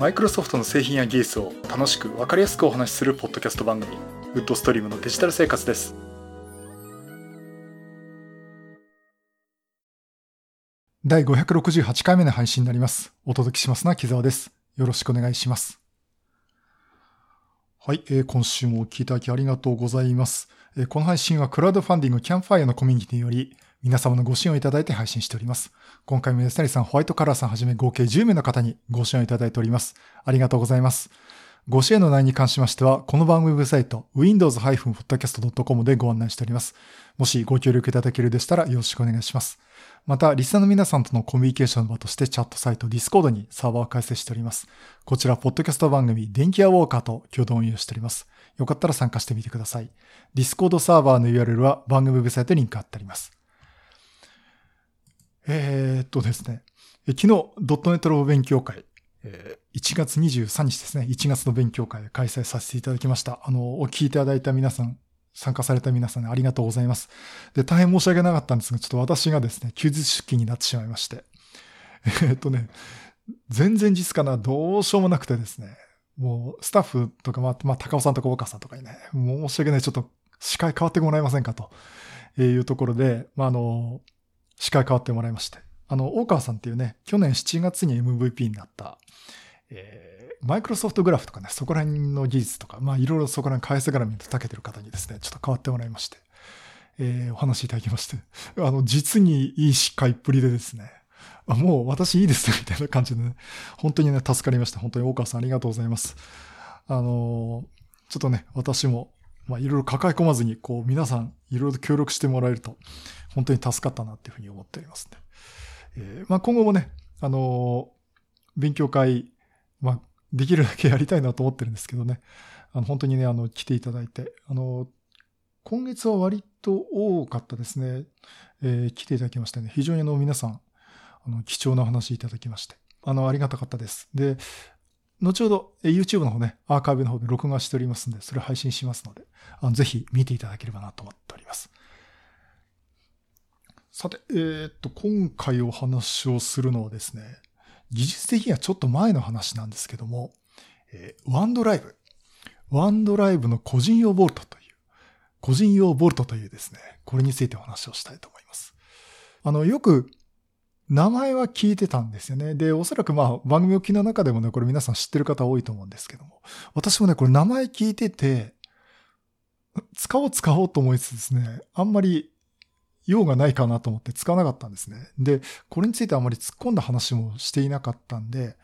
マイクロソフトの製品や技術を楽しく分かりやすくお話しするポッドキャスト番組ウッドストリームのデジタル生活です。第568回目の配信になります。お届けしますのは木澤です。よろしくお願いします。はい、えー、今週もお聞きいただきありがとうございます、えー、この配信はクラウドファンディングキャンファイアのコミュニティにより皆様のご支援をいただいて配信しております。今回も吉成さん、ホワイトカラーさんはじめ合計10名の方にご支援をいただいております。ありがとうございます。ご支援の内容に関しましては、この番組ウェブサイト、windows-podcast.com でご案内しております。もしご協力いただけるでしたらよろしくお願いします。また、リスナーの皆さんとのコミュニケーションの場としてチャットサイト Discord にサーバーを開設しております。こちら、ポッドキャスト番組、電気屋ウォーカーと共同運用しております。よかったら参加してみてください。Discord サーバーの URL は番組ウェブサイトにリンク貼ってあります。えー、っとですね、昨日、ドットネットの勉強会、1月23日ですね、1月の勉強会開催させていただきました。あの、お聞きいただいた皆さん、参加された皆さん、ありがとうございます。で、大変申し訳なかったんですが、ちょっと私がですね、休日出勤になってしまいまして。えー、っとね、全然実かな、どうしようもなくてですね、もうスタッフとか、まあ、まあ、高尾さんとか岡さんとかにね、申し訳ない、ちょっと司会変わってもらえませんかというところで、まあ、あの、司会変わってもらいまして。あの、大川さんっていうね、去年7月に MVP になった、えー、マイクロソフトグラフとかね、そこら辺の技術とか、まあいろいろそこら辺返す絡みと長けてる方にですね、ちょっと変わってもらいまして、えー、お話いただきまして、あの、実にいい司会っぷりでですね、もう私いいですみたいな感じでね、本当にね、助かりました。本当に大川さんありがとうございます。あのちょっとね、私もまあ、いろいろ抱え込まずに、こう、皆さん、いろいろ協力してもらえると、本当に助かったなっていうふうに思っておりますね。えー、まあ、今後もね、あのー、勉強会、まあ、できるだけやりたいなと思ってるんですけどね、あの、本当にね、あの、来ていただいて、あのー、今月は割と多かったですね、えー、来ていただきましてね、非常にあの、皆さん、あの、貴重なお話いただきまして、あの、ありがたかったです。で、後ほど YouTube の方ね、アーカイブの方で録画しておりますので、それ配信しますので、あのぜひ見ていただければなと思っております。さて、えー、っと、今回お話をするのはですね、技術的にはちょっと前の話なんですけども、えー、ワンドライブ。ワンドライブの個人用ボルトという、個人用ボルトというですね、これについてお話をしたいと思います。あの、よく名前は聞いてたんですよね。で、おそらくまあ番組を聞きの中でもね、これ皆さん知ってる方多いと思うんですけども。私もね、これ名前聞いてて、使おう使おうと思いつつですね、あんまり用がないかなと思って使わなかったんですね。で、これについてあまり突っ込んだ話もしていなかったんで、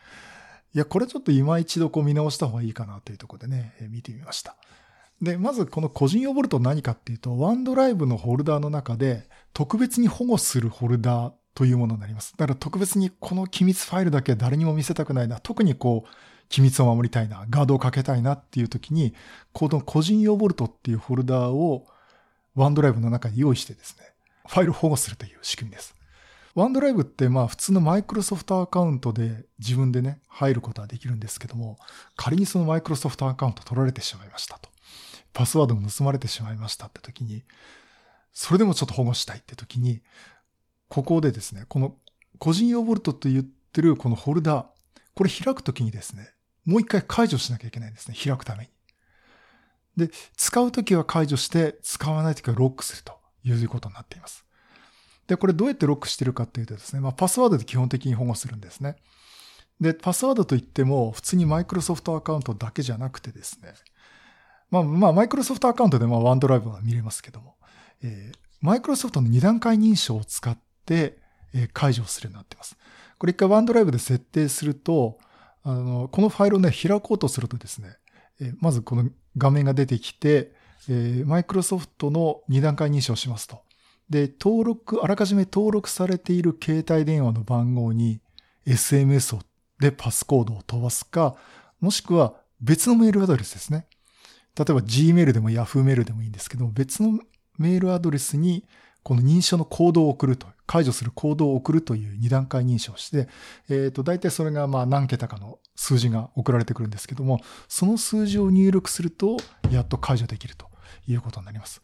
いや、これちょっと今一度こう見直した方がいいかなというところでね、見てみました。で、まずこの個人用ボルト何かっていうと、ワンドライブのホルダーの中で特別に保護するホルダーというものになります。だから特別にこの機密ファイルだけ誰にも見せたくないな。特にこう、機密を守りたいな。ガードをかけたいなっていう時に、この個人用ボルトっていうフォルダーをワンドライブの中に用意してですね、ファイル保護するという仕組みです。ワンドライブってまあ普通のマイクロソフトアカウントで自分でね、入ることはできるんですけども、仮にそのマイクロソフトアカウント取られてしまいましたと。パスワードも盗まれてしまいましたって時に、それでもちょっと保護したいって時に、ここでですね、この個人用ボルトと言ってるこのホルダー、これ開くときにですね、もう一回解除しなきゃいけないんですね。開くために。で、使うときは解除して、使わないときはロックするということになっています。で、これどうやってロックしてるかっていうとですね、まあ、パスワードで基本的に保護するんですね。で、パスワードといっても、普通にマイクロソフトアカウントだけじゃなくてですね、まあ、まあ、マイクロソフトアカウントでまあワンドライブは見れますけども、えー、マイクロソフトの二段階認証を使って、え解除するようになっています。これ一回ワンドライブで設定すると、あの、このファイルをね、開こうとするとですね、えまずこの画面が出てきて、えマイクロソフトの二段階認証しますと。で、登録、あらかじめ登録されている携帯電話の番号に SMS でパスコードを飛ばすか、もしくは別のメールアドレスですね。例えば Gmail でも Yahoo メールでもいいんですけど、別のメールアドレスにこの認証のコードを送ると、解除するコードを送るという二段階認証をして、えっ、ー、と、大体それがまあ何桁かの数字が送られてくるんですけども、その数字を入力すると、やっと解除できるということになります。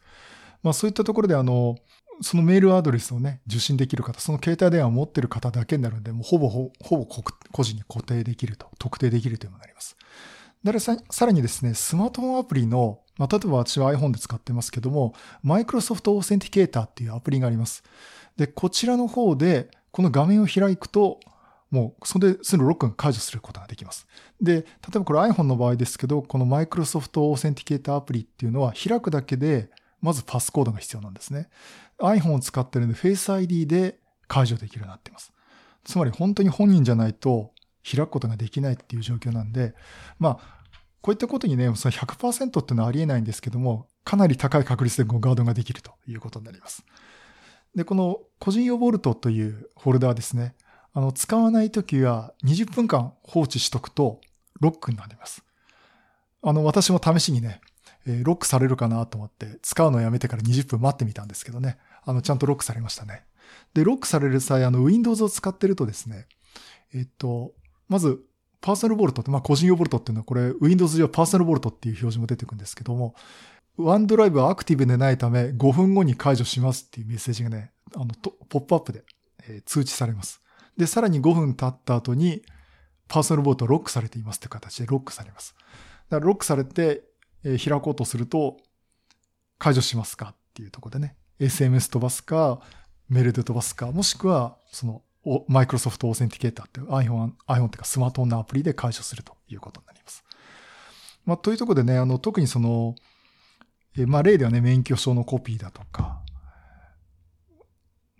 まあそういったところであの、そのメールアドレスをね、受信できる方、その携帯電話を持ってる方だけになるので、もうほぼほぼ個人に固定できると、特定できるというものになります。でささらにですね、スマートフォンアプリの、まあ、例えば私は iPhone で使ってますけども、Microsoft Authenticator っていうアプリがあります。で、こちらの方で、この画面を開くと、もう、それですぐロックが解除することができます。で、例えばこれ iPhone の場合ですけど、この Microsoft Authenticator アプリっていうのは開くだけで、まずパスコードが必要なんですね。iPhone を使ってるんで Face ID で解除できるようになっています。つまり本当に本人じゃないと開くことができないっていう状況なんで、まあ、こういったことにね、その100%っていうのはありえないんですけども、かなり高い確率でガードができるということになります。で、この個人用ボルトというフォルダーですね。あの、使わないときは20分間放置しとくとロックになります。あの、私も試しにね、え、ロックされるかなと思って使うのをやめてから20分待ってみたんですけどね。あの、ちゃんとロックされましたね。で、ロックされる際、あの、Windows を使ってるとですね、えっと、まず、パーソナルボルトって、まあ、個人用ボルトっていうのは、これ、Windows 上パーソナルボルトっていう表示も出てくるんですけども、ワンドライブはアクティブでないため、5分後に解除しますっていうメッセージがね、あの、ポップアップで、え、通知されます。で、さらに5分経った後に、パーソナルボルトロックされていますって形でロックされます。だからロックされて、えー、開こうとすると、解除しますかっていうとこでね、SMS 飛ばすか、メールで飛ばすか、もしくは、その、マイクロソフトオーセンティケーターっていう iPhone、iPhone っていうかスマートフォンのアプリで解除するということになります。まあ、というところでね、あの、特にその、えまあ、例ではね、免許証のコピーだとか、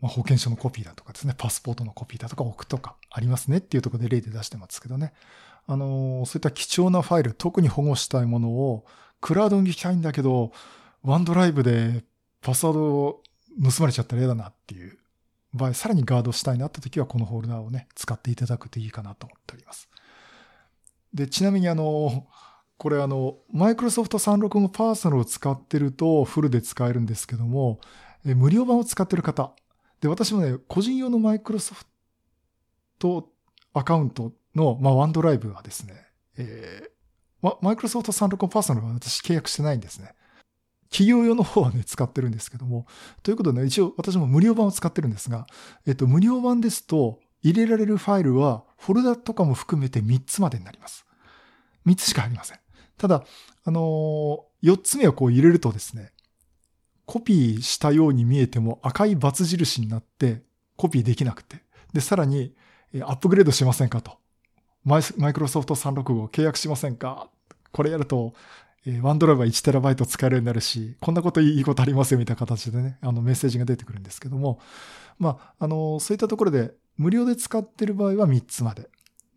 まあ、保険証のコピーだとかですね、パスポートのコピーだとか置くとかありますねっていうところで例で出してますけどね。あの、そういった貴重なファイル、特に保護したいものをクラウドに行きたいんだけど、ワンドライブでパスワードを盗まれちゃったら嫌だなっていう場合、さらにガードしたいなって時はこのホルダーをね、使っていただくといいかなと思っております。で、ちなみにあの、これあの、マイクロソフト365パーソナルを使ってるとフルで使えるんですけども、無料版を使ってる方。で、私もね、個人用のマイクロソフトアカウントの、まあ、ワンドライブはですね、えー、マイクロソフト365パーソナルは私契約してないんですね。企業用の方はね、使ってるんですけども。ということでね、一応私も無料版を使ってるんですが、えっと、無料版ですと、入れられるファイルは、フォルダとかも含めて3つまでになります。3つしかありません。ただ、あのー、4つ目をこう入れるとですね、コピーしたように見えても赤い×印になってコピーできなくて。で、さらに、アップグレードしませんかと。マイクロソフト365契約しませんかこれやると、 OneDrive は 1TB 使えるようになるし、こんなこといいことありますよみたいな形でね、あのメッセージが出てくるんですけども、まあ、あの、そういったところで無料で使ってる場合は3つまで。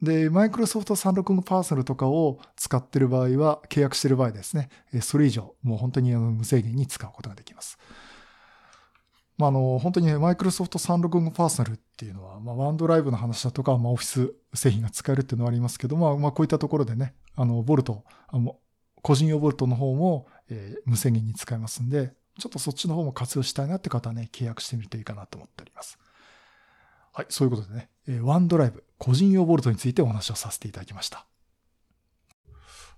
で、マイクロソフト365 Personal とかを使ってる場合は、契約してる場合ですね、それ以上、もう本当に無制限に使うことができます。まあ、あの、本当にね、マイクロソフト365パーソナルっていうのは、まあ、ワンドライブの話だとか、まあ、オフィス製品が使えるっていうのはありますけど、まあ、まあ、こういったところでね、あの、ボルト、あの個人用ボルトの方も、えー、無制限に使えますんで、ちょっとそっちの方も活用したいなって方はね、契約してみるといいかなと思っております。はい、そういうことでね、えー、ワンドライブ、個人用ボルトについてお話をさせていただきました。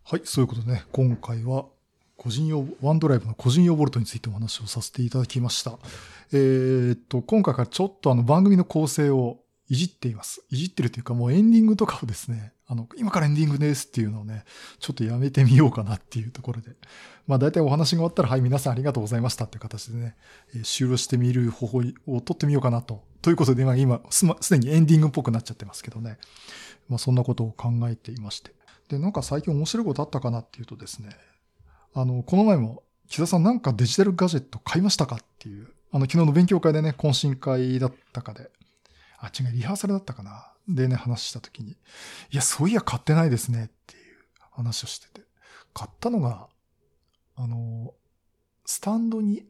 はい、そういうことでね、今回は個人用、ワンドライブの個人用ボルトについてお話をさせていただきました。えー、っと、今回からちょっとあの番組の構成をいじっています。いじってるというかもうエンディングとかをですね、あの、今からエンディングですっていうのをね、ちょっとやめてみようかなっていうところで。まあ大体お話が終わったら、はい、皆さんありがとうございましたっていう形でね、えー、終了してみる方法を取ってみようかなと。ということで、ま今、す、ま、すでにエンディングっぽくなっちゃってますけどね。まあそんなことを考えていまして。で、なんか最近面白いことあったかなっていうとですね、あの、この前も、木田さんなんかデジタルガジェット買いましたかっていう、あの昨日の勉強会でね、懇親会だったかで、あ、違う、リハーサルだったかな。でね、話した時に、いや、そういや買ってないですねっていう話をしてて。買ったのが、あの、スタンドに、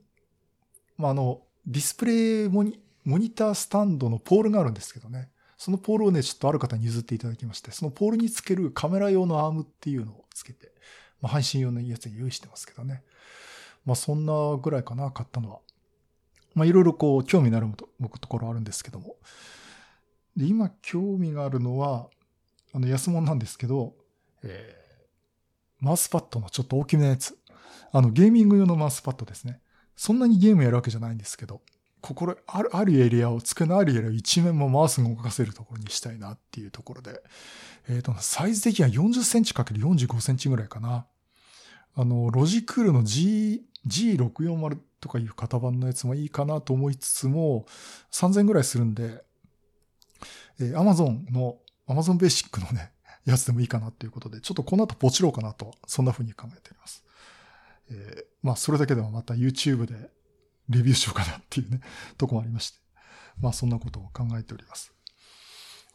まあ、あの、ディスプレイモニ、モニタースタンドのポールがあるんですけどね。そのポールをね、ちょっとある方に譲っていただきまして、そのポールにつけるカメラ用のアームっていうのをつけて、まあ、配信用のやつに用意してますけどね。まあ、そんなぐらいかな、買ったのは。まあ、いろいろこう、興味のあるところあるんですけども。で、今興味があるのは、あの、安物なんですけど、えー、マウスパッドのちょっと大きめのやつ。あの、ゲーミング用のマウスパッドですね。そんなにゲームやるわけじゃないんですけど、ここある、あるエリアを、机のあるエリアを一面もマウスが動かせるところにしたいなっていうところで、えっ、ー、と、サイズ的には40センチ ×45 センチぐらいかな。あの、ロジクールの G、G640 とかいう型番のやつもいいかなと思いつつも、3000ぐらいするんで、えー、Amazon の、Amazon ベーシックのね、やつでもいいかなっていうことで、ちょっとこの後ポチろうかなと、そんな風に考えております。えー、まあ、それだけではまた YouTube でレビューしようかなっていうね、とこもありまして。まあ、そんなことを考えております。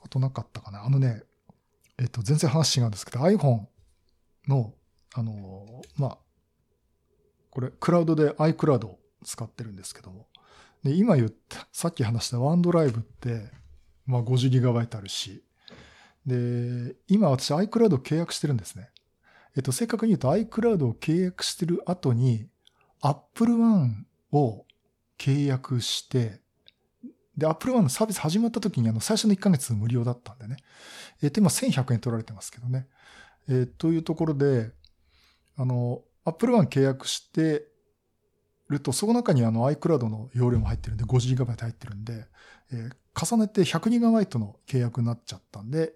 あとなかったかな。あのね、えっ、と、全然話違うんですけど、iPhone の、あの、まあ、これ、クラウドで iCloud を使ってるんですけども、で、今言った、さっき話したワンドライブって、まあ 50GB あるし、で、今私 iCloud 契約してるんですね。えっと、正確に言うと iCloud を契約してる後に Apple One を契約して、で、Apple One のサービス始まった時にあの最初の1ヶ月無料だったんでね。えっと、今1100円取られてますけどね。え、というところで、あの、Apple One 契約してると、その中にあの iCloud の容量も入ってるんで、5GB 入ってるんで、え、重ねて 100GB の契約になっちゃったんで、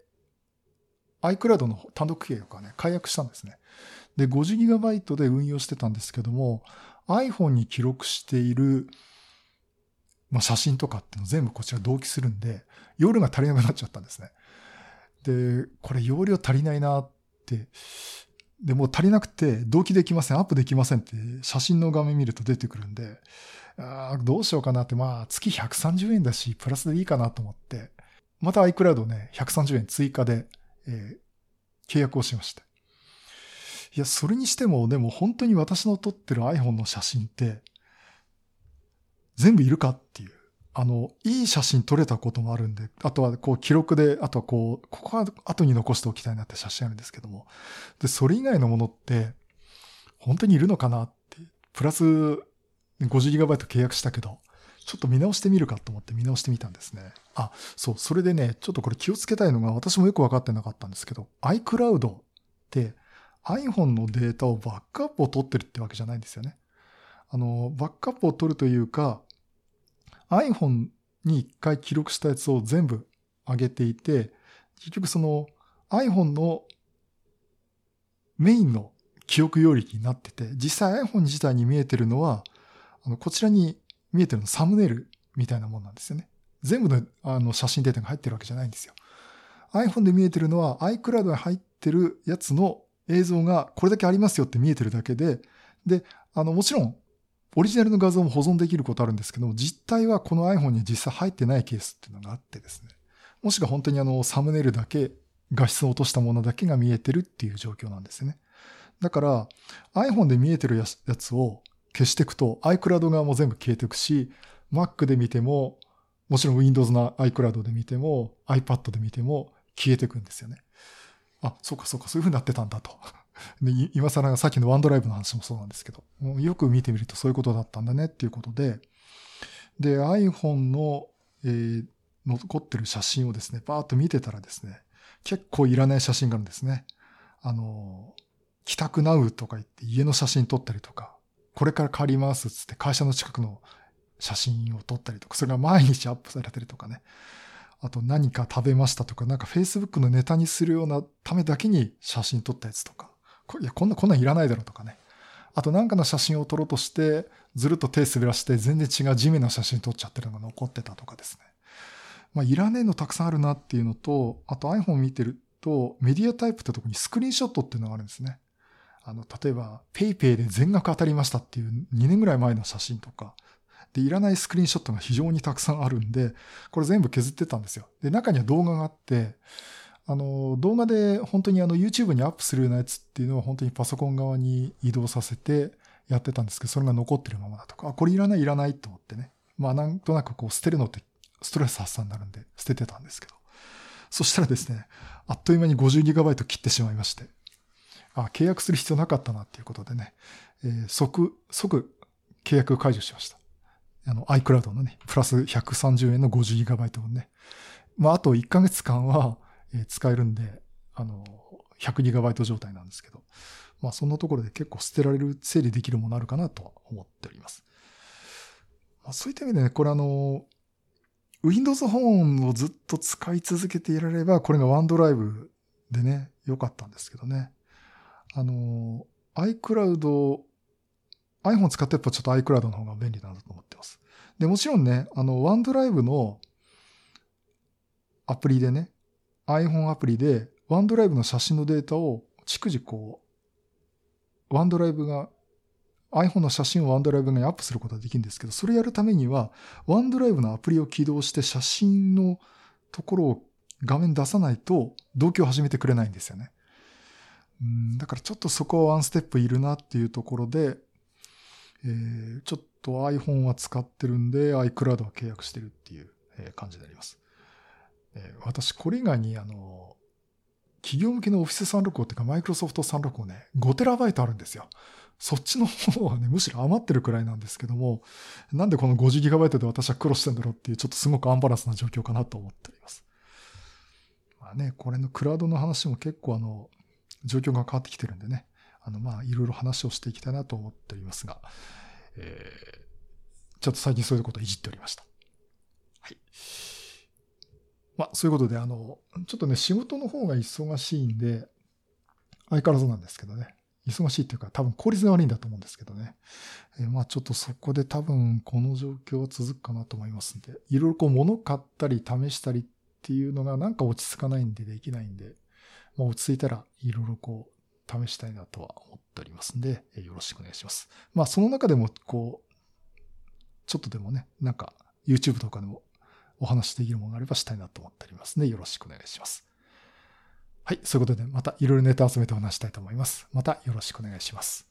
iCloud の単独契約はね、解約したんですね。で、50GB で運用してたんですけども、iPhone に記録している、まあ、写真とかっていうの全部こちら同期するんで、容量が足りなくなっちゃったんですね。で、これ容量足りないなって、で、も足りなくて同期できません、アップできませんって写真の画面見ると出てくるんで、あどうしようかなって、まあ月130円だし、プラスでいいかなと思って、また iCloud ね、130円追加で、えー、契約をしました。いや、それにしても、でも本当に私の撮ってる iPhone の写真って、全部いるかっていう。あの、いい写真撮れたこともあるんで、あとはこう記録で、あとはこう、ここは後に残しておきたいなって写真あるんですけども。で、それ以外のものって、本当にいるのかなって。プラス 50GB 契約したけど、ちょっと見直してみるかと思って見直してみたんですね。あ、そう、それでね、ちょっとこれ気をつけたいのが私もよくわかってなかったんですけど、iCloud って iPhone のデータをバックアップを取ってるってわけじゃないんですよね。あの、バックアップを取るというか、iPhone に一回記録したやつを全部上げていて、結局その iPhone のメインの記憶容力になってて、実際 iPhone 自体に見えてるのは、あの、こちらに見えてるのサムネイルみたいなもんなんですよね。全部のあの写真データが入ってるわけじゃないんですよ。iPhone で見えてるのは iCloud に入ってるやつの映像がこれだけありますよって見えてるだけで、で、あの、もちろんオリジナルの画像も保存できることあるんですけど、実態はこの iPhone に実際入ってないケースっていうのがあってですね。もしくは本当にあの、サムネイルだけ、画質を落としたものだけが見えてるっていう状況なんですよね。だから、iPhone で見えてるやつを消していくと、iCloud 側も全部消えていくし、Mac で見ても、もちろん Windows の iCloud で見ても、iPad で見ても消えていくんですよね。あ、そうかそうか、そういう風になってたんだと。で、今更さっきのワンドライブの話もそうなんですけど、よく見てみるとそういうことだったんだねっていうことで、で、iPhone の、えー、残ってる写真をですね、バーッと見てたらですね、結構いらない写真があるんですね。あの、帰宅ナウとか言って家の写真撮ったりとか、これから帰りますっつって会社の近くの写真を撮ったりとか、それが毎日アップされてるとかね。あと何か食べましたとか、なんか Facebook のネタにするようなためだけに写真撮ったやつとか。いや、こんな、こんなんいらないだろうとかね。あとなんかの写真を撮ろうとして、ずるっと手滑らして全然違う地面の写真撮っちゃってるのが残ってたとかですね。まあ、いらねえのたくさんあるなっていうのと、あと iPhone 見てると、メディアタイプってとこにスクリーンショットっていうのがあるんですね。あの、例えば、PayPay で全額当たりましたっていう2年ぐらい前の写真とか、で、いらないスクリーンショットが非常にたくさんあるんで、これ全部削ってたんですよ。で、中には動画があって、あの、動画で本当にあの YouTube にアップするようなやつっていうのを本当にパソコン側に移動させてやってたんですけど、それが残ってるままだとか、あ、これいらないいらないと思ってね。まあなんとなくこう捨てるのってストレス発散になるんで捨ててたんですけど。そしたらですね、あっという間に 50GB 切ってしまいまして、あ、契約する必要なかったなっていうことでね、えー、即、即契約解除しました。あの iCloud のね、プラス130円の 50GB をね。まああと1ヶ月間は、え使えるんで、あの、100GB 状態なんですけど、まあそんなところで結構捨てられる、整理できるものあるかなとは思っております。まあそういった意味でね、これあの、Windows Phone をずっと使い続けていられれば、これが OneDrive でね、良かったんですけどね。あの、iCloud、iPhone 使ってやっぱちょっと iCloud の方が便利だなと思ってます。で、もちろんね、あの、OneDrive のアプリでね、iPhone アプリで OneDrive の写真のデータを逐次こう、OneDrive が iPhone の写真を OneDrive にアップすることができるんですけど、それやるためには OneDrive のアプリを起動して写真のところを画面出さないと同居を始めてくれないんですよね。うんだからちょっとそこはワンステップいるなっていうところで、えー、ちょっと iPhone は使ってるんで iCloud は契約してるっていう感じになります。え、私これ以外にあの、企業向けの Office 365っていうか Microsoft 365ね、5TB あるんですよ。そっちの方はね、むしろ余ってるくらいなんですけども、なんでこの 50GB で私は苦労してんだろうっていう、ちょっとすごくアンバランスな状況かなと思っております。まあね、これのクラウドの話も結構あの、状況が変わってきてるんでね、あの、まあ、いろいろ話をしていきたいなと思っておりますが、えー、ちょっと最近そういうことをいじっておりました。はい。まあ、そういうことで、あの、ちょっとね、仕事の方が忙しいんで、相変わらずなんですけどね。忙しいっていうか、多分効率が悪いんだと思うんですけどね。えー、まあちょっとそこで多分この状況は続くかなと思いますんで、いろいろこう物買ったり試したりっていうのがなんか落ち着かないんでできないんで、まあ落ち着いたらいろいろこう試したいなとは思っておりますんで、えー、よろしくお願いします。まあその中でもこう、ちょっとでもね、なんか YouTube とかでもお話できるものがあればしたいなと思っておりますので、よろしくお願いします。はい。そういうことで、またいろいろネタ集めてお話したいと思います。またよろしくお願いします。